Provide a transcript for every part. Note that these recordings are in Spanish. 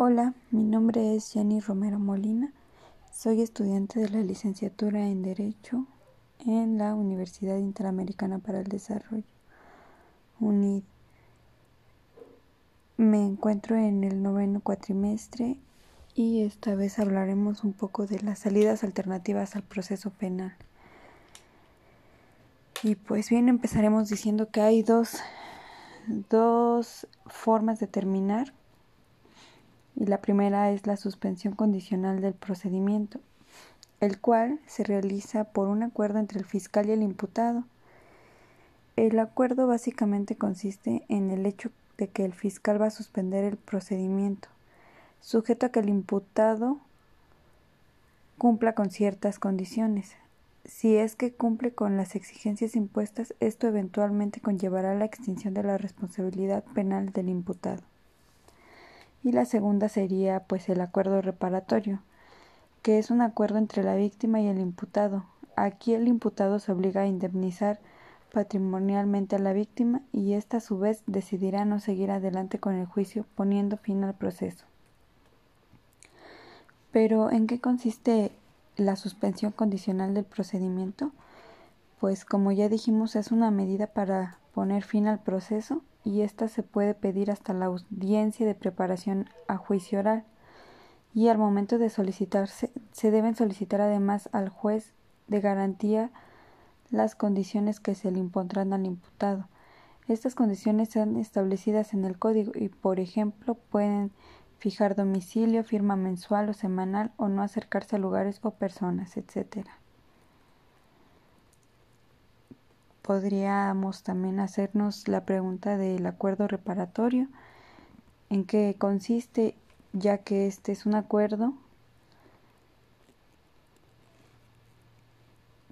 Hola, mi nombre es Jenny Romero Molina. Soy estudiante de la licenciatura en Derecho en la Universidad Interamericana para el Desarrollo, UNID. Me encuentro en el noveno cuatrimestre y esta vez hablaremos un poco de las salidas alternativas al proceso penal. Y pues bien, empezaremos diciendo que hay dos, dos formas de terminar y la primera es la suspensión condicional del procedimiento, el cual se realiza por un acuerdo entre el fiscal y el imputado. El acuerdo básicamente consiste en el hecho de que el fiscal va a suspender el procedimiento, sujeto a que el imputado cumpla con ciertas condiciones. Si es que cumple con las exigencias impuestas, esto eventualmente conllevará la extinción de la responsabilidad penal del imputado y la segunda sería pues el acuerdo reparatorio, que es un acuerdo entre la víctima y el imputado. Aquí el imputado se obliga a indemnizar patrimonialmente a la víctima y ésta a su vez decidirá no seguir adelante con el juicio poniendo fin al proceso. Pero ¿en qué consiste la suspensión condicional del procedimiento? Pues como ya dijimos es una medida para poner fin al proceso y ésta se puede pedir hasta la audiencia de preparación a juicio oral y al momento de solicitarse se deben solicitar además al juez de garantía las condiciones que se le impondrán al imputado. Estas condiciones están establecidas en el código y, por ejemplo, pueden fijar domicilio, firma mensual o semanal o no acercarse a lugares o personas, etcétera. Podríamos también hacernos la pregunta del acuerdo reparatorio, en qué consiste, ya que este es un acuerdo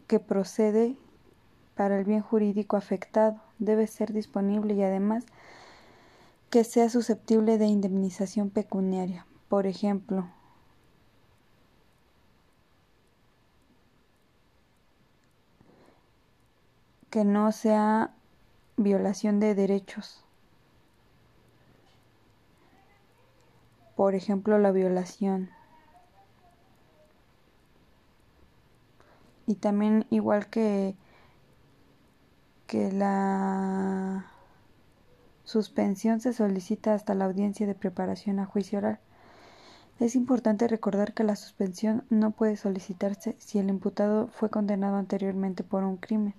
que procede para el bien jurídico afectado, debe ser disponible y además que sea susceptible de indemnización pecuniaria. Por ejemplo, que no sea violación de derechos. Por ejemplo, la violación. Y también igual que que la suspensión se solicita hasta la audiencia de preparación a juicio oral. Es importante recordar que la suspensión no puede solicitarse si el imputado fue condenado anteriormente por un crimen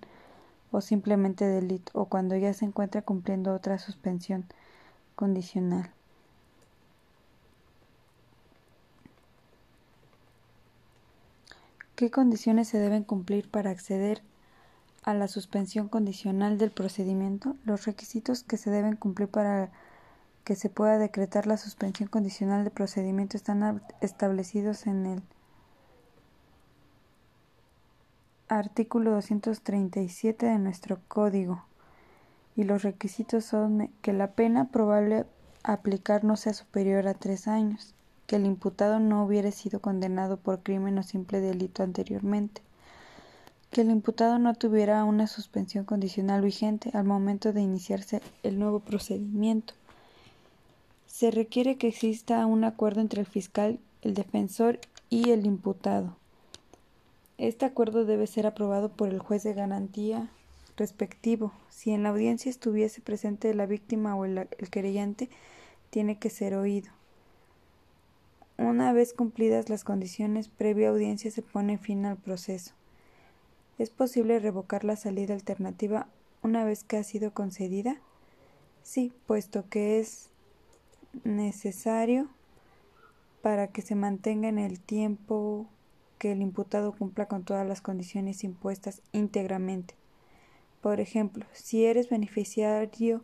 o simplemente delito o cuando ya se encuentra cumpliendo otra suspensión condicional. ¿Qué condiciones se deben cumplir para acceder a la suspensión condicional del procedimiento? Los requisitos que se deben cumplir para que se pueda decretar la suspensión condicional del procedimiento están establecidos en el artículo 237 de nuestro código y los requisitos son que la pena probable aplicar no sea superior a tres años, que el imputado no hubiere sido condenado por crimen o simple delito anteriormente, que el imputado no tuviera una suspensión condicional vigente al momento de iniciarse el nuevo procedimiento. Se requiere que exista un acuerdo entre el fiscal, el defensor y el imputado este acuerdo debe ser aprobado por el juez de garantía respectivo. Si en la audiencia estuviese presente la víctima o el, querellante, tiene que ser oído. Una vez cumplidas las condiciones previa audiencia se pone fin al proceso. ¿Es posible revocar la salida alternativa una vez que ha sido concedida? Sí, puesto que es necesario para que se mantenga en el tiempo que el imputado cumpla con todas las condiciones impuestas íntegramente. Por ejemplo, si eres beneficiario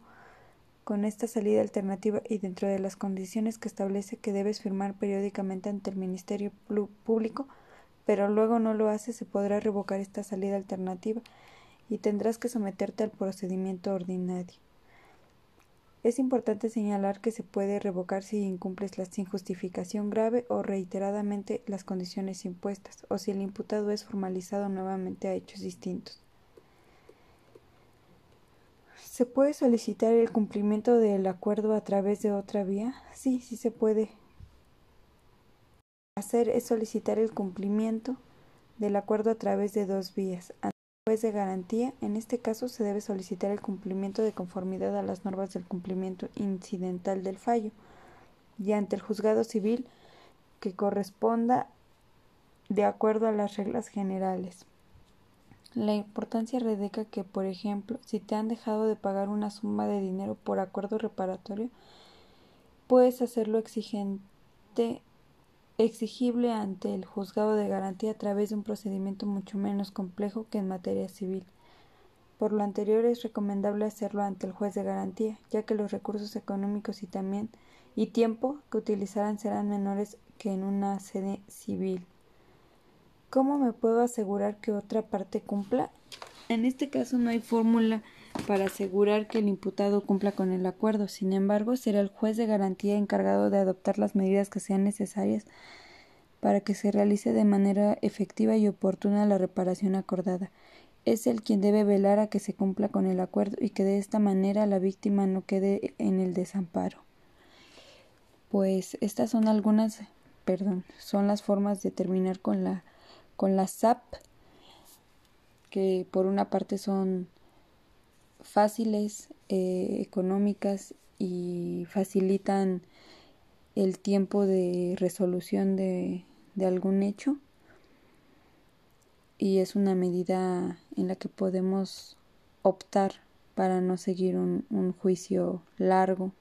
con esta salida alternativa y dentro de las condiciones que establece que debes firmar periódicamente ante el Ministerio Público, pero luego no lo haces, se podrá revocar esta salida alternativa y tendrás que someterte al procedimiento ordinario. Es importante señalar que se puede revocar si incumples la sin justificación grave o reiteradamente las condiciones impuestas, o si el imputado es formalizado nuevamente a hechos distintos. ¿Se puede solicitar el cumplimiento del acuerdo a través de otra vía? Sí, sí se puede, hacer es solicitar el cumplimiento del acuerdo a través de dos vías. De garantía, en este caso se debe solicitar el cumplimiento de conformidad a las normas del cumplimiento incidental del fallo y ante el juzgado civil que corresponda de acuerdo a las reglas generales. La importancia radica que, por ejemplo, si te han dejado de pagar una suma de dinero por acuerdo reparatorio, puedes hacerlo exigente exigible ante el juzgado de garantía a través de un procedimiento mucho menos complejo que en materia civil. Por lo anterior es recomendable hacerlo ante el juez de garantía, ya que los recursos económicos y también y tiempo que utilizarán serán menores que en una sede civil. ¿Cómo me puedo asegurar que otra parte cumpla? En este caso no hay fórmula para asegurar que el imputado cumpla con el acuerdo. Sin embargo, será el juez de garantía encargado de adoptar las medidas que sean necesarias para que se realice de manera efectiva y oportuna la reparación acordada. Es el quien debe velar a que se cumpla con el acuerdo y que de esta manera la víctima no quede en el desamparo. Pues estas son algunas, perdón, son las formas de terminar con la con la SAP que por una parte son fáciles, eh, económicas y facilitan el tiempo de resolución de, de algún hecho y es una medida en la que podemos optar para no seguir un, un juicio largo.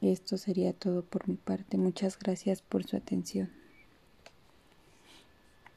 Esto sería todo por mi parte. Muchas gracias por su atención.